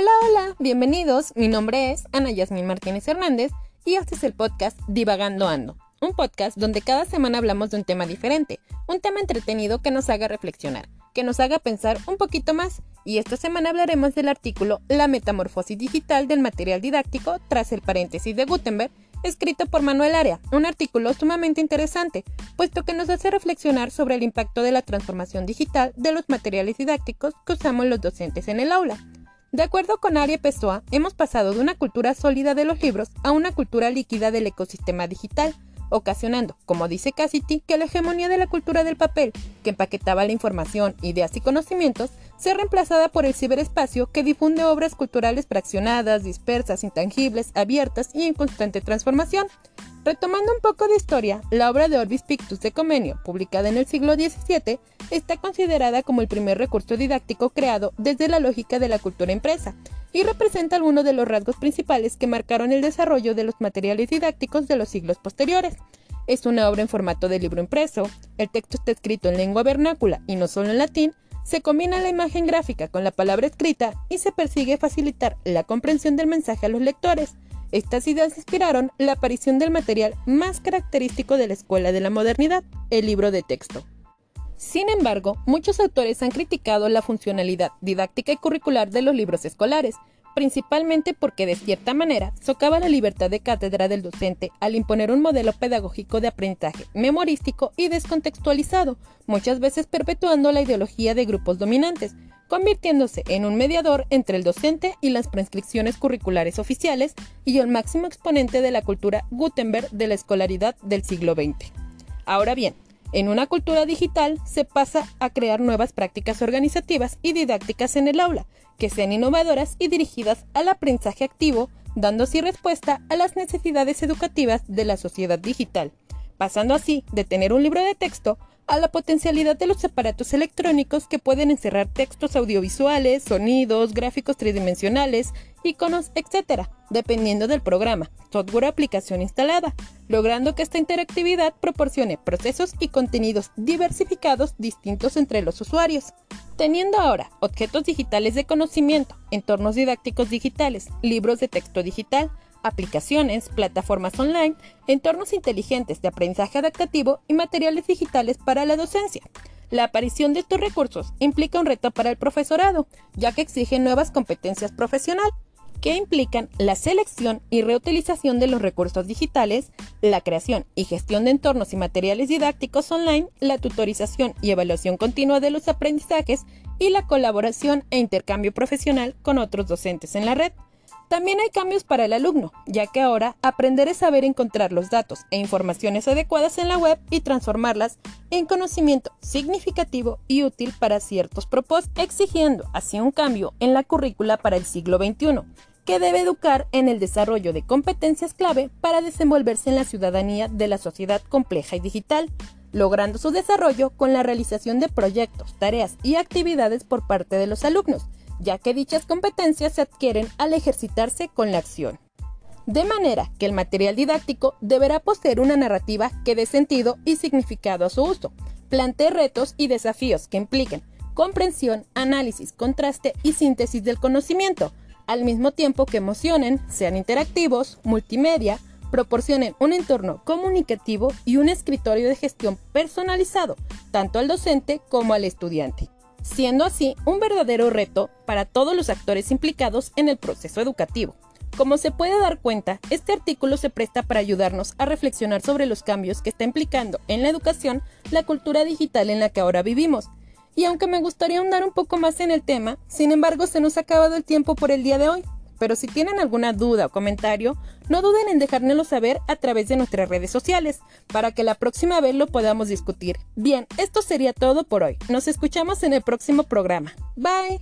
Hola, hola, bienvenidos. Mi nombre es Ana Yasmin Martínez Hernández y este es el podcast Divagando Ando, un podcast donde cada semana hablamos de un tema diferente, un tema entretenido que nos haga reflexionar, que nos haga pensar un poquito más. Y esta semana hablaremos del artículo La metamorfosis digital del material didáctico tras el paréntesis de Gutenberg escrito por Manuel Area, un artículo sumamente interesante, puesto que nos hace reflexionar sobre el impacto de la transformación digital de los materiales didácticos que usamos los docentes en el aula. De acuerdo con Aria Pessoa, hemos pasado de una cultura sólida de los libros a una cultura líquida del ecosistema digital, ocasionando, como dice Cassidy, que la hegemonía de la cultura del papel, que empaquetaba la información, ideas y conocimientos, sea reemplazada por el ciberespacio que difunde obras culturales fraccionadas, dispersas, intangibles, abiertas y en constante transformación. Retomando un poco de historia, la obra de Orbis Pictus de Comenio, publicada en el siglo XVII, está considerada como el primer recurso didáctico creado desde la lógica de la cultura impresa, y representa algunos de los rasgos principales que marcaron el desarrollo de los materiales didácticos de los siglos posteriores. Es una obra en formato de libro impreso, el texto está escrito en lengua vernácula y no solo en latín, se combina la imagen gráfica con la palabra escrita y se persigue facilitar la comprensión del mensaje a los lectores. Estas ideas inspiraron la aparición del material más característico de la escuela de la modernidad, el libro de texto. Sin embargo, muchos autores han criticado la funcionalidad didáctica y curricular de los libros escolares, principalmente porque de cierta manera socava la libertad de cátedra del docente al imponer un modelo pedagógico de aprendizaje memorístico y descontextualizado, muchas veces perpetuando la ideología de grupos dominantes, convirtiéndose en un mediador entre el docente y las prescripciones curriculares oficiales y el máximo exponente de la cultura Gutenberg de la escolaridad del siglo XX. Ahora bien, en una cultura digital se pasa a crear nuevas prácticas organizativas y didácticas en el aula, que sean innovadoras y dirigidas al aprendizaje activo, dando así respuesta a las necesidades educativas de la sociedad digital, pasando así de tener un libro de texto a la potencialidad de los aparatos electrónicos que pueden encerrar textos audiovisuales, sonidos, gráficos tridimensionales, iconos, etc., dependiendo del programa, software o aplicación instalada, logrando que esta interactividad proporcione procesos y contenidos diversificados distintos entre los usuarios. Teniendo ahora objetos digitales de conocimiento, entornos didácticos digitales, libros de texto digital, aplicaciones, plataformas online, entornos inteligentes de aprendizaje adaptativo y materiales digitales para la docencia. La aparición de estos recursos implica un reto para el profesorado, ya que exige nuevas competencias profesionales que implican la selección y reutilización de los recursos digitales, la creación y gestión de entornos y materiales didácticos online, la tutorización y evaluación continua de los aprendizajes y la colaboración e intercambio profesional con otros docentes en la red. También hay cambios para el alumno, ya que ahora aprender es saber encontrar los datos e informaciones adecuadas en la web y transformarlas en conocimiento significativo y útil para ciertos propósitos, exigiendo así un cambio en la currícula para el siglo XXI, que debe educar en el desarrollo de competencias clave para desenvolverse en la ciudadanía de la sociedad compleja y digital, logrando su desarrollo con la realización de proyectos, tareas y actividades por parte de los alumnos ya que dichas competencias se adquieren al ejercitarse con la acción. De manera que el material didáctico deberá poseer una narrativa que dé sentido y significado a su uso, plantee retos y desafíos que impliquen comprensión, análisis, contraste y síntesis del conocimiento, al mismo tiempo que emocionen, sean interactivos, multimedia, proporcionen un entorno comunicativo y un escritorio de gestión personalizado, tanto al docente como al estudiante siendo así un verdadero reto para todos los actores implicados en el proceso educativo. Como se puede dar cuenta, este artículo se presta para ayudarnos a reflexionar sobre los cambios que está implicando en la educación la cultura digital en la que ahora vivimos. Y aunque me gustaría ahondar un poco más en el tema, sin embargo se nos ha acabado el tiempo por el día de hoy. Pero si tienen alguna duda o comentario, no duden en dejárnoslo saber a través de nuestras redes sociales, para que la próxima vez lo podamos discutir. Bien, esto sería todo por hoy. Nos escuchamos en el próximo programa. Bye.